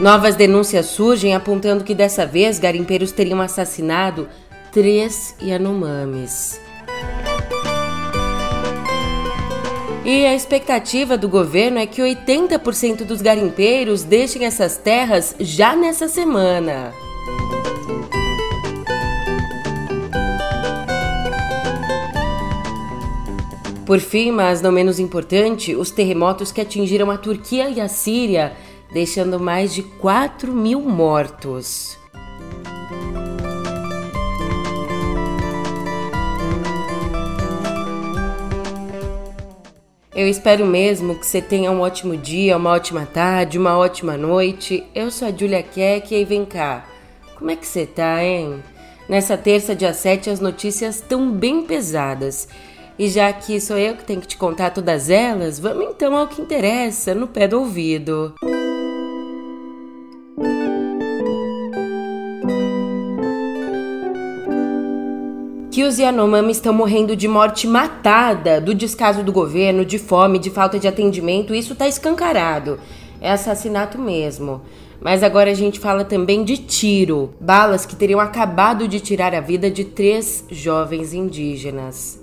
Novas denúncias surgem apontando que dessa vez garimpeiros teriam assassinado três Yanomamis. E a expectativa do governo é que 80% dos garimpeiros deixem essas terras já nessa semana. Por fim, mas não menos importante, os terremotos que atingiram a Turquia e a Síria, deixando mais de 4 mil mortos. Eu espero mesmo que você tenha um ótimo dia, uma ótima tarde, uma ótima noite. Eu sou a Julia Keck e vem cá. Como é que você tá, hein? Nessa terça, dia 7, as notícias estão bem pesadas. E já que sou eu que tenho que te contar todas elas, vamos então ao que interessa, no pé do ouvido. Que os Yanomami estão morrendo de morte matada, do descaso do governo, de fome, de falta de atendimento, isso está escancarado. É assassinato mesmo. Mas agora a gente fala também de tiro, balas que teriam acabado de tirar a vida de três jovens indígenas.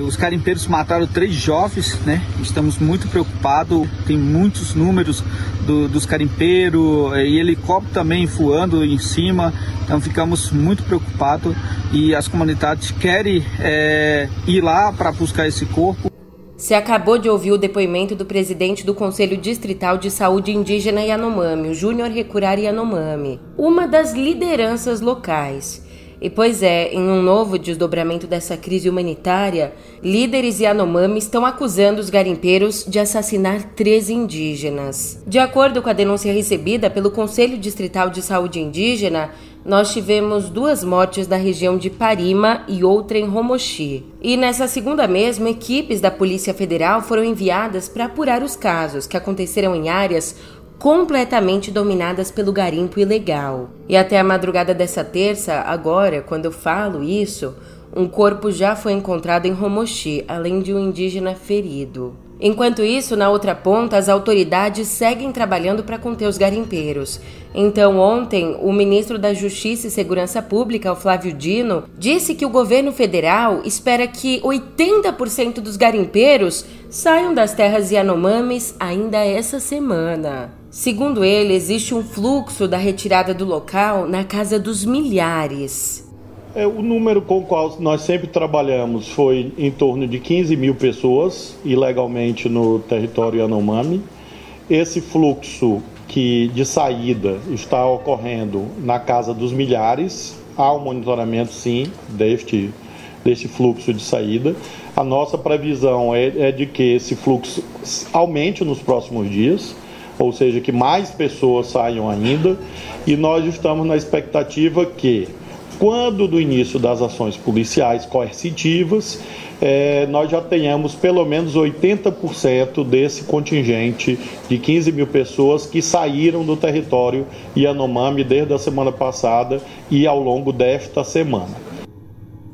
Os carimpeiros mataram três jovens, né? Estamos muito preocupados. Tem muitos números do, dos carimpeiros eh, e helicóptero também voando em cima. Então ficamos muito preocupados e as comunidades querem é, ir lá para buscar esse corpo. Você acabou de ouvir o depoimento do presidente do Conselho Distrital de Saúde Indígena Yanomami, o Júnior Recurari Yanomami, uma das lideranças locais. E pois é, em um novo desdobramento dessa crise humanitária, líderes Yanomami estão acusando os garimpeiros de assassinar três indígenas. De acordo com a denúncia recebida pelo Conselho Distrital de Saúde Indígena, nós tivemos duas mortes na região de Parima e outra em Romochi. E nessa segunda mesmo, equipes da Polícia Federal foram enviadas para apurar os casos que aconteceram em áreas completamente dominadas pelo garimpo ilegal. E até a madrugada dessa terça, agora, quando eu falo isso, um corpo já foi encontrado em Romochi, além de um indígena ferido. Enquanto isso, na outra ponta, as autoridades seguem trabalhando para conter os garimpeiros. Então, ontem, o ministro da Justiça e Segurança Pública, o Flávio Dino, disse que o governo federal espera que 80% dos garimpeiros saiam das terras Yanomamis ainda essa semana. Segundo ele, existe um fluxo da retirada do local na casa dos milhares. É, o número com o qual nós sempre trabalhamos foi em torno de 15 mil pessoas ilegalmente no território Yanomami. Esse fluxo que de saída está ocorrendo na casa dos milhares, há um monitoramento sim deste, deste fluxo de saída. A nossa previsão é, é de que esse fluxo aumente nos próximos dias ou seja, que mais pessoas saiam ainda, e nós estamos na expectativa que, quando do início das ações policiais coercitivas, é, nós já tenhamos pelo menos 80% desse contingente de 15 mil pessoas que saíram do território Yanomami desde a semana passada e ao longo desta semana.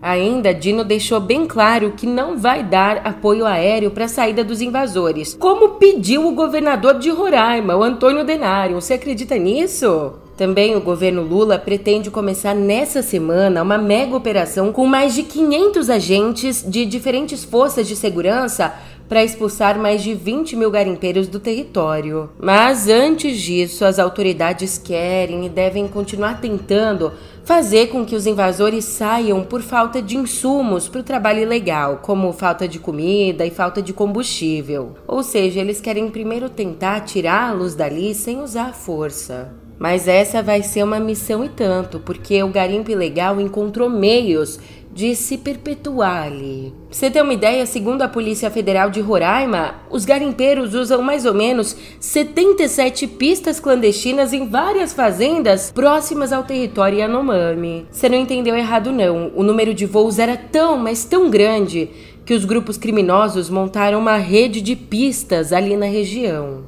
Ainda, Dino deixou bem claro que não vai dar apoio aéreo para a saída dos invasores, como pediu o governador de Roraima, o Antônio Denário. Você acredita nisso? Também o governo Lula pretende começar nessa semana uma mega operação com mais de 500 agentes de diferentes forças de segurança para expulsar mais de 20 mil garimpeiros do território. Mas antes disso, as autoridades querem e devem continuar tentando fazer com que os invasores saiam por falta de insumos para o trabalho ilegal, como falta de comida e falta de combustível. Ou seja, eles querem primeiro tentar tirá-los dali sem usar força. Mas essa vai ser uma missão e tanto, porque o garimpo ilegal encontrou meios de se perpetuar ali. Pra você ter uma ideia, segundo a Polícia Federal de Roraima, os garimpeiros usam mais ou menos 77 pistas clandestinas em várias fazendas próximas ao território Yanomami. Você não entendeu errado não, o número de voos era tão, mas tão grande que os grupos criminosos montaram uma rede de pistas ali na região.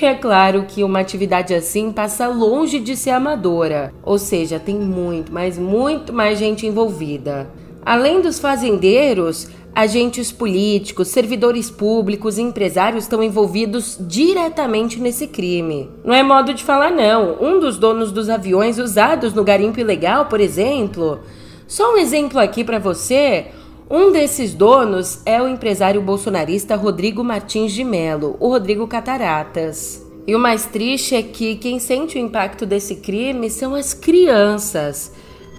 É claro que uma atividade assim passa longe de ser amadora, ou seja, tem muito, mas muito mais gente envolvida. Além dos fazendeiros, Agentes políticos, servidores públicos e empresários estão envolvidos diretamente nesse crime. Não é modo de falar, não. Um dos donos dos aviões usados no garimpo ilegal, por exemplo. Só um exemplo aqui para você. Um desses donos é o empresário bolsonarista Rodrigo Martins de Melo, o Rodrigo Cataratas. E o mais triste é que quem sente o impacto desse crime são as crianças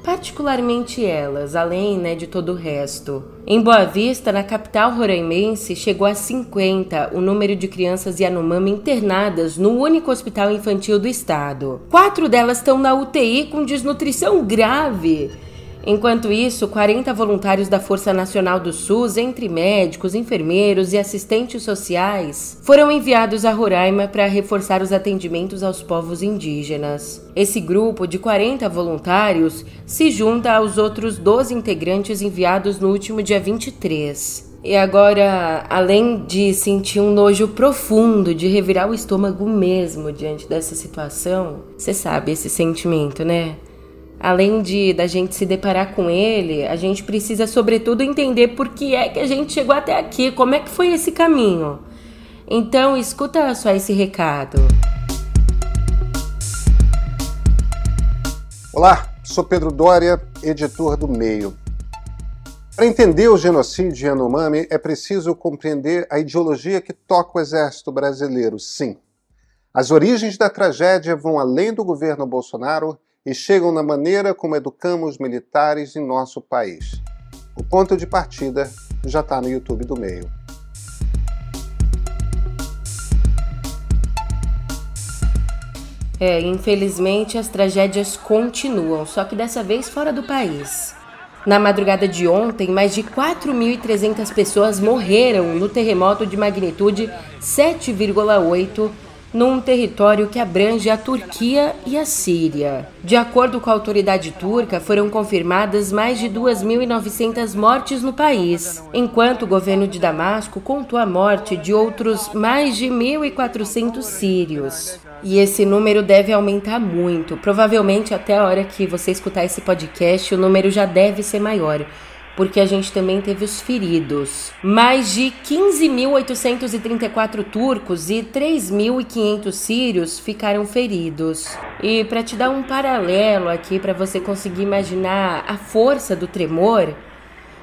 particularmente elas, além né, de todo o resto. Em Boa Vista, na capital roraimense, chegou a 50 o número de crianças Yanomami internadas no único hospital infantil do estado. Quatro delas estão na UTI com desnutrição grave. Enquanto isso, 40 voluntários da Força Nacional do SUS, entre médicos, enfermeiros e assistentes sociais, foram enviados a Roraima para reforçar os atendimentos aos povos indígenas. Esse grupo de 40 voluntários se junta aos outros 12 integrantes enviados no último dia 23. E agora, além de sentir um nojo profundo, de revirar o estômago mesmo diante dessa situação, você sabe esse sentimento, né? Além de da gente se deparar com ele, a gente precisa sobretudo entender por que é que a gente chegou até aqui, como é que foi esse caminho. Então, escuta só esse recado. Olá, sou Pedro Dória, editor do Meio. Para entender o genocídio Yanomami, é preciso compreender a ideologia que toca o exército brasileiro, sim. As origens da tragédia vão além do governo Bolsonaro e chegam na maneira como educamos militares em nosso país. O ponto de partida já está no YouTube do meio. É, infelizmente as tragédias continuam, só que dessa vez fora do país. Na madrugada de ontem, mais de 4.300 pessoas morreram no terremoto de magnitude 7,8 num território que abrange a Turquia e a Síria. De acordo com a autoridade turca, foram confirmadas mais de 2.900 mortes no país, enquanto o governo de Damasco contou a morte de outros mais de 1.400 sírios. E esse número deve aumentar muito. Provavelmente até a hora que você escutar esse podcast, o número já deve ser maior porque a gente também teve os feridos. Mais de 15.834 turcos e 3.500 sírios ficaram feridos. E para te dar um paralelo aqui para você conseguir imaginar a força do tremor,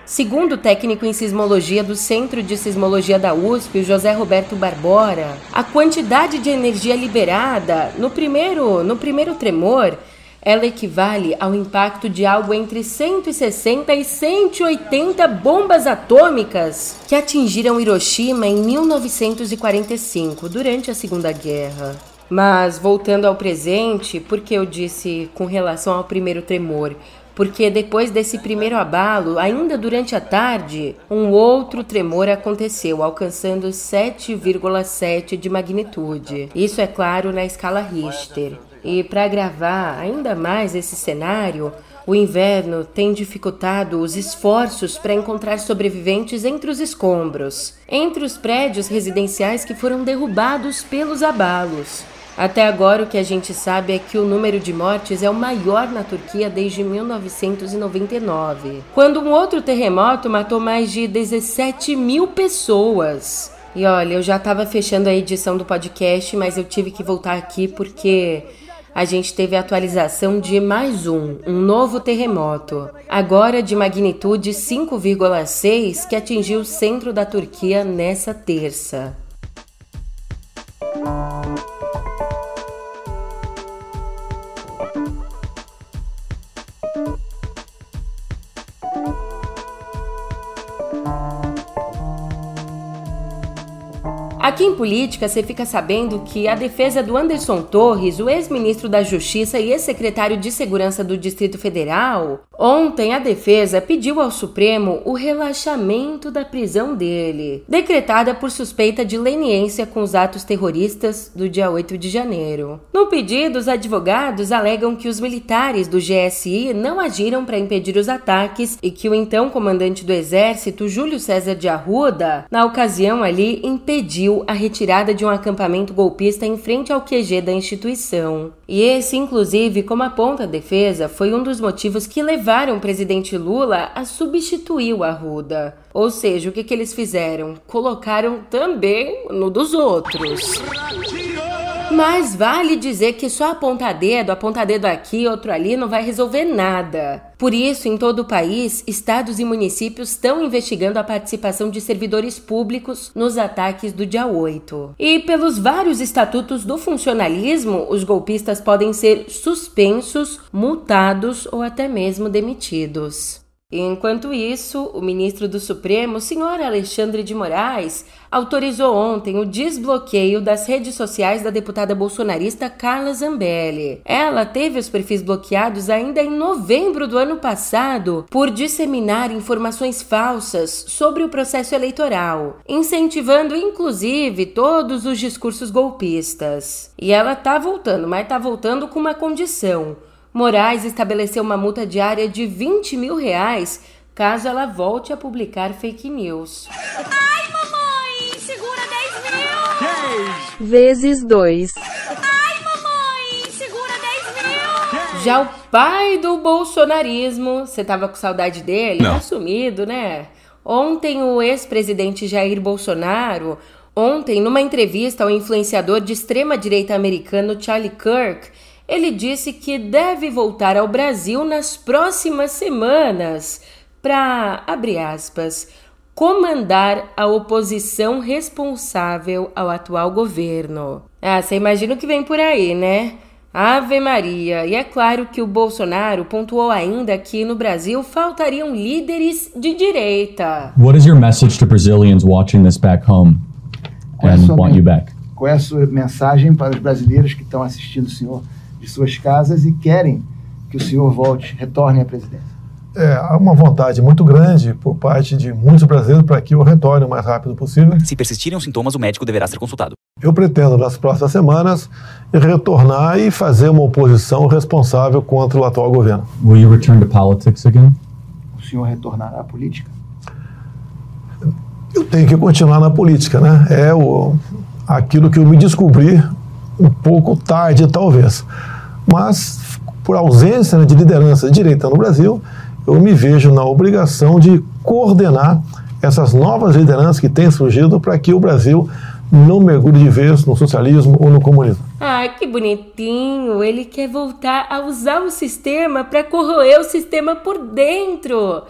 Segundo o técnico em sismologia do Centro de Sismologia da USP, José Roberto Barbora, a quantidade de energia liberada no primeiro, no primeiro tremor ela equivale ao impacto de algo entre 160 e 180 bombas atômicas que atingiram Hiroshima em 1945, durante a Segunda Guerra. Mas voltando ao presente, porque eu disse com relação ao primeiro tremor? Porque depois desse primeiro abalo, ainda durante a tarde, um outro tremor aconteceu, alcançando 7,7 de magnitude. Isso é claro na escala Richter. E para agravar ainda mais esse cenário, o inverno tem dificultado os esforços para encontrar sobreviventes entre os escombros, entre os prédios residenciais que foram derrubados pelos abalos. Até agora, o que a gente sabe é que o número de mortes é o maior na Turquia desde 1999, quando um outro terremoto matou mais de 17 mil pessoas. E olha, eu já estava fechando a edição do podcast, mas eu tive que voltar aqui porque a gente teve a atualização de mais um, um novo terremoto, agora de magnitude 5,6 que atingiu o centro da Turquia nessa terça. Aqui em política, você fica sabendo que a defesa do Anderson Torres, o ex-ministro da Justiça e ex-secretário de Segurança do Distrito Federal, ontem a defesa pediu ao Supremo o relaxamento da prisão dele, decretada por suspeita de leniência com os atos terroristas do dia 8 de janeiro. No pedido, os advogados alegam que os militares do GSI não agiram para impedir os ataques e que o então comandante do Exército, Júlio César de Arruda, na ocasião ali impediu a retirada de um acampamento golpista em frente ao QG da instituição. E esse, inclusive, como aponta a defesa, foi um dos motivos que levaram o presidente Lula a substituir o Arruda. Ou seja, o que, que eles fizeram? Colocaram também no dos outros. Mas vale dizer que só apontar dedo, apontar dedo aqui, outro ali, não vai resolver nada. Por isso, em todo o país, estados e municípios estão investigando a participação de servidores públicos nos ataques do dia 8. E pelos vários estatutos do funcionalismo, os golpistas podem ser suspensos, multados ou até mesmo demitidos. Enquanto isso, o ministro do Supremo, senhor Alexandre de Moraes, autorizou ontem o desbloqueio das redes sociais da deputada bolsonarista Carla Zambelli. Ela teve os perfis bloqueados ainda em novembro do ano passado por disseminar informações falsas sobre o processo eleitoral, incentivando inclusive todos os discursos golpistas. E ela tá voltando, mas tá voltando com uma condição Moraes estabeleceu uma multa diária de 20 mil reais caso ela volte a publicar fake news. Ai, mamãe, segura 10 mil! Vezes 2. Ai, mamãe, segura 10 mil! Já o pai do bolsonarismo, você tava com saudade dele? Não. Tá sumido, né? Ontem o ex-presidente Jair Bolsonaro, ontem numa entrevista ao influenciador de extrema-direita americano Charlie Kirk, ele disse que deve voltar ao Brasil nas próximas semanas para, abre aspas, comandar a oposição responsável ao atual governo. Ah, você imagina o que vem por aí, né? Ave Maria! E é claro que o Bolsonaro pontuou ainda que no Brasil faltariam líderes de direita. What is your message to Brazilians watching this back home and want you back? Qual é a sua mensagem para os brasileiros que estão assistindo o senhor de suas casas e querem que o senhor volte, retorne à presidência? É, há uma vontade muito grande por parte de muitos brasileiros para que eu retorne o mais rápido possível. Se persistirem os sintomas, o médico deverá ser consultado. Eu pretendo, nas próximas semanas, retornar e fazer uma oposição responsável contra o atual governo. Will you return to politics again? O senhor retornará à política? Eu tenho que continuar na política, né? É o, aquilo que eu me descobri um pouco tarde, talvez. Mas, por ausência né, de liderança de direita no Brasil, eu me vejo na obrigação de coordenar essas novas lideranças que têm surgido para que o Brasil não mergulhe de vez no socialismo ou no comunismo. Ai, que bonitinho! Ele quer voltar a usar o sistema para corroer o sistema por dentro.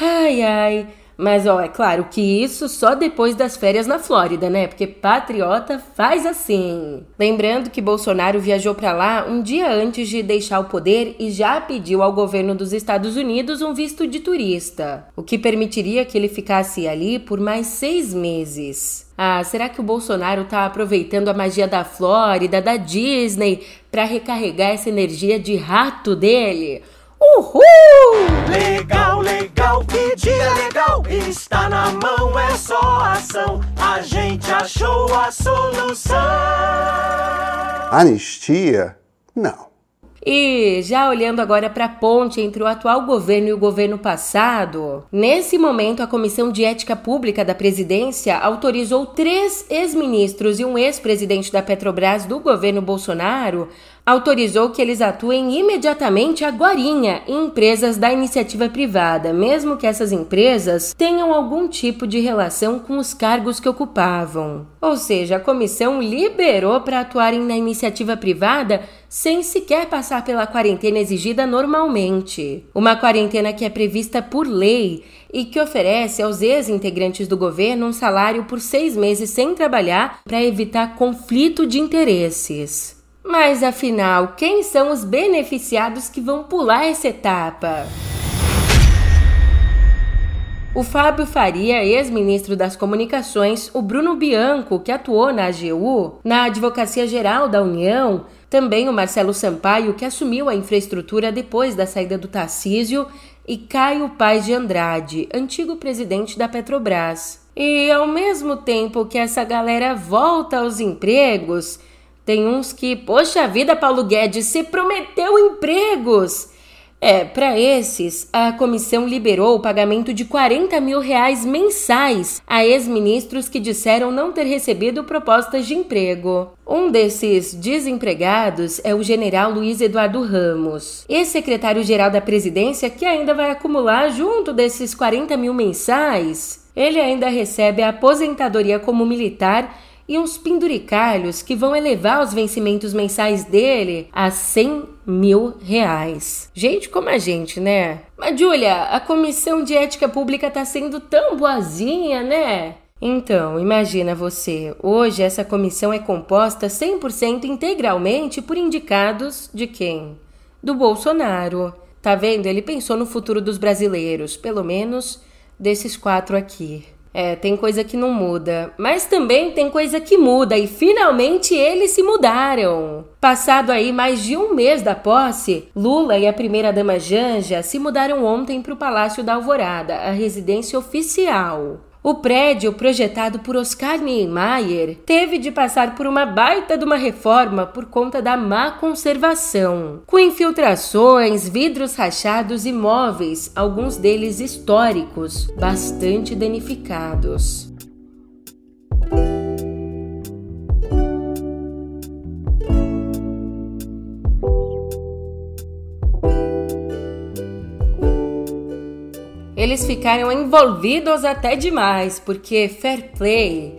Ai, ai. Mas, ó, é claro que isso só depois das férias na Flórida, né? Porque patriota faz assim. Lembrando que Bolsonaro viajou para lá um dia antes de deixar o poder e já pediu ao governo dos Estados Unidos um visto de turista, o que permitiria que ele ficasse ali por mais seis meses. Ah, será que o Bolsonaro tá aproveitando a magia da Flórida, da Disney, para recarregar essa energia de rato dele? Uhul! Legal, legal, que dia legal! Está na mão, é só ação. A gente achou a solução. Anistia? Não. E já olhando agora para a ponte entre o atual governo e o governo passado, nesse momento a Comissão de Ética Pública da Presidência autorizou três ex-ministros e um ex-presidente da Petrobras do governo Bolsonaro autorizou que eles atuem imediatamente agorinha em empresas da iniciativa privada, mesmo que essas empresas tenham algum tipo de relação com os cargos que ocupavam. Ou seja, a comissão liberou para atuarem na iniciativa privada sem sequer passar pela quarentena exigida normalmente. Uma quarentena que é prevista por lei e que oferece aos ex-integrantes do governo um salário por seis meses sem trabalhar para evitar conflito de interesses. Mas afinal, quem são os beneficiados que vão pular essa etapa? O Fábio Faria, ex-ministro das Comunicações, o Bruno Bianco, que atuou na AGU, na Advocacia Geral da União, também o Marcelo Sampaio, que assumiu a infraestrutura depois da saída do Tarcísio, e Caio Paz de Andrade, antigo presidente da Petrobras. E ao mesmo tempo que essa galera volta aos empregos, tem uns que, poxa vida, Paulo Guedes, se prometeu empregos. É, para esses, a comissão liberou o pagamento de 40 mil reais mensais a ex-ministros que disseram não ter recebido propostas de emprego. Um desses desempregados é o general Luiz Eduardo Ramos, ex-secretário-geral da presidência que ainda vai acumular, junto desses 40 mil mensais, ele ainda recebe a aposentadoria como militar e uns penduricalhos que vão elevar os vencimentos mensais dele a 100 mil reais. Gente como a gente, né? Mas, Julia, a comissão de ética pública tá sendo tão boazinha, né? Então, imagina você, hoje essa comissão é composta 100% integralmente por indicados de quem? Do Bolsonaro. Tá vendo? Ele pensou no futuro dos brasileiros, pelo menos desses quatro aqui. É, tem coisa que não muda, mas também tem coisa que muda e finalmente eles se mudaram. Passado aí mais de um mês da posse, Lula e a primeira-dama Janja se mudaram ontem para o Palácio da Alvorada, a residência oficial. O prédio, projetado por Oscar Niemeyer, teve de passar por uma baita de uma reforma por conta da má conservação, com infiltrações, vidros rachados e móveis, alguns deles históricos, bastante danificados. Eles ficaram envolvidos até demais, porque fair play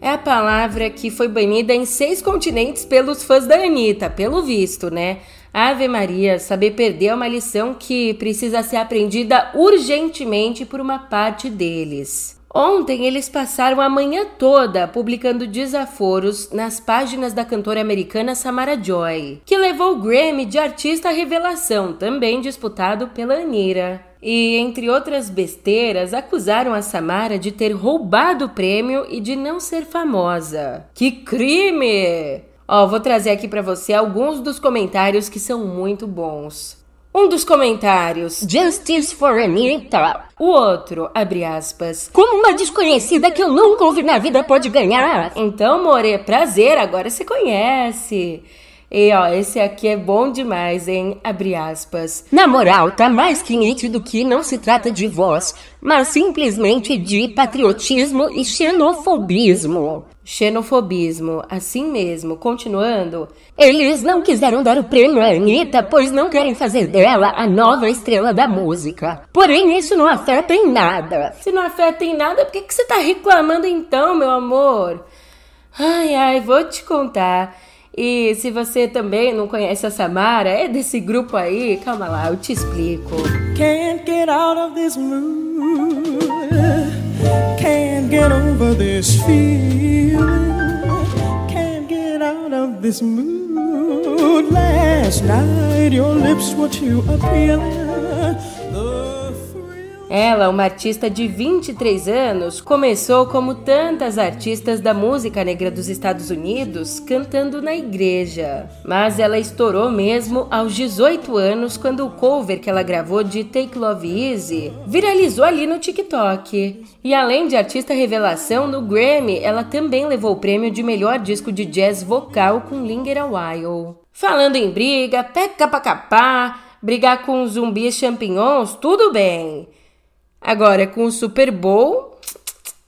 é a palavra que foi banida em seis continentes pelos fãs da Anitta, pelo visto, né? Ave Maria, saber perder é uma lição que precisa ser aprendida urgentemente por uma parte deles. Ontem eles passaram a manhã toda publicando desaforos nas páginas da cantora americana Samara Joy, que levou o Grammy de Artista Revelação, também disputado pela Anira e, entre outras besteiras, acusaram a Samara de ter roubado o prêmio e de não ser famosa. Que crime! Ó, vou trazer aqui para você alguns dos comentários que são muito bons. Um dos comentários. Justice for Anita. O outro, abre aspas. Como uma desconhecida que eu nunca ouvi na vida pode ganhar. Então, More, prazer, agora se conhece. E ó, esse aqui é bom demais, hein? Abre aspas. Na moral, tá mais que nítido que não se trata de voz, mas simplesmente de patriotismo e xenofobismo. Xenofobismo, assim mesmo. Continuando. Eles não quiseram dar o prêmio à Anitta, pois não querem fazer dela a nova estrela da música. Porém, isso não afeta em nada. Se não afeta em nada, por que, que você tá reclamando então, meu amor? Ai, ai, vou te contar. E se você também não conhece a Samara, é desse grupo aí, calma lá, eu te explico. Can't get out of this mood. Can't get over this feeling. Can't get out of this mood. Last night your lips were too appealing. Ela, uma artista de 23 anos, começou como tantas artistas da música negra dos Estados Unidos, cantando na igreja. Mas ela estourou mesmo aos 18 anos quando o cover que ela gravou de Take Love Easy viralizou ali no TikTok. E além de artista revelação, no Grammy ela também levou o prêmio de melhor disco de jazz vocal com Linger a While. Falando em briga, peca pra capar, brigar com zumbis champignons, tudo bem. Agora, com o Super Bowl,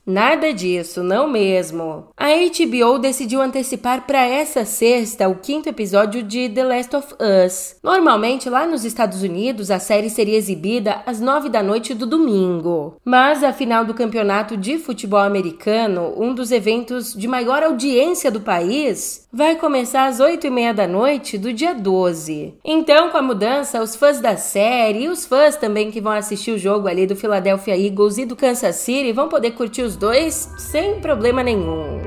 Nada disso, não mesmo. A HBO decidiu antecipar para essa sexta o quinto episódio de The Last of Us. Normalmente, lá nos Estados Unidos, a série seria exibida às nove da noite do domingo. Mas a final do campeonato de futebol americano, um dos eventos de maior audiência do país, vai começar às oito e meia da noite do dia 12. Então, com a mudança, os fãs da série e os fãs também que vão assistir o jogo ali do Philadelphia Eagles e do Kansas City vão poder curtir os dois sem problema nenhum.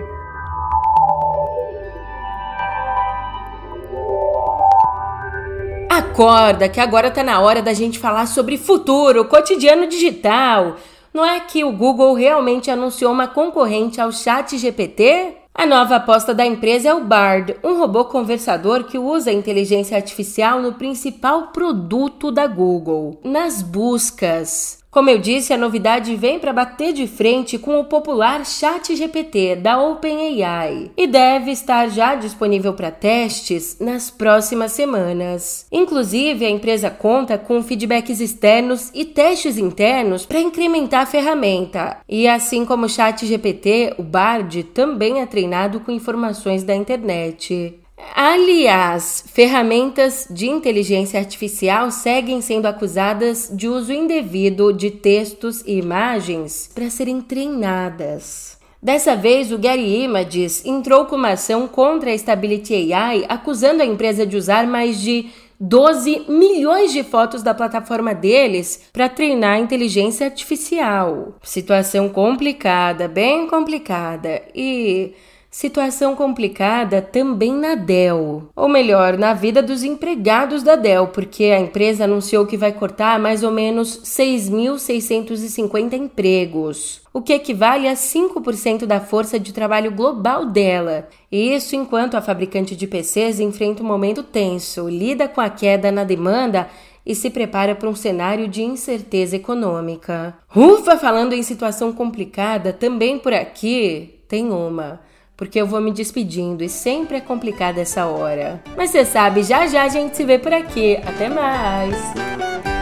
Acorda que agora tá na hora da gente falar sobre futuro, cotidiano digital. Não é que o Google realmente anunciou uma concorrente ao Chat GPT? A nova aposta da empresa é o Bard, um robô conversador que usa a inteligência artificial no principal produto da Google, nas buscas. Como eu disse, a novidade vem para bater de frente com o popular Chat GPT da OpenAI e deve estar já disponível para testes nas próximas semanas. Inclusive, a empresa conta com feedbacks externos e testes internos para incrementar a ferramenta. E assim como o Chat GPT, o Bard também é treinado com informações da internet. Aliás, ferramentas de inteligência artificial seguem sendo acusadas de uso indevido de textos e imagens para serem treinadas. Dessa vez, o Gary Images entrou com uma ação contra a Stability AI, acusando a empresa de usar mais de 12 milhões de fotos da plataforma deles para treinar a inteligência artificial. Situação complicada, bem complicada. E Situação complicada também na Dell, ou melhor, na vida dos empregados da Dell, porque a empresa anunciou que vai cortar mais ou menos 6.650 empregos, o que equivale a 5% da força de trabalho global dela. Isso enquanto a fabricante de PCs enfrenta um momento tenso, lida com a queda na demanda e se prepara para um cenário de incerteza econômica. Ufa, falando em situação complicada, também por aqui tem uma porque eu vou me despedindo e sempre é complicada essa hora. Mas você sabe, já já a gente se vê por aqui. Até mais!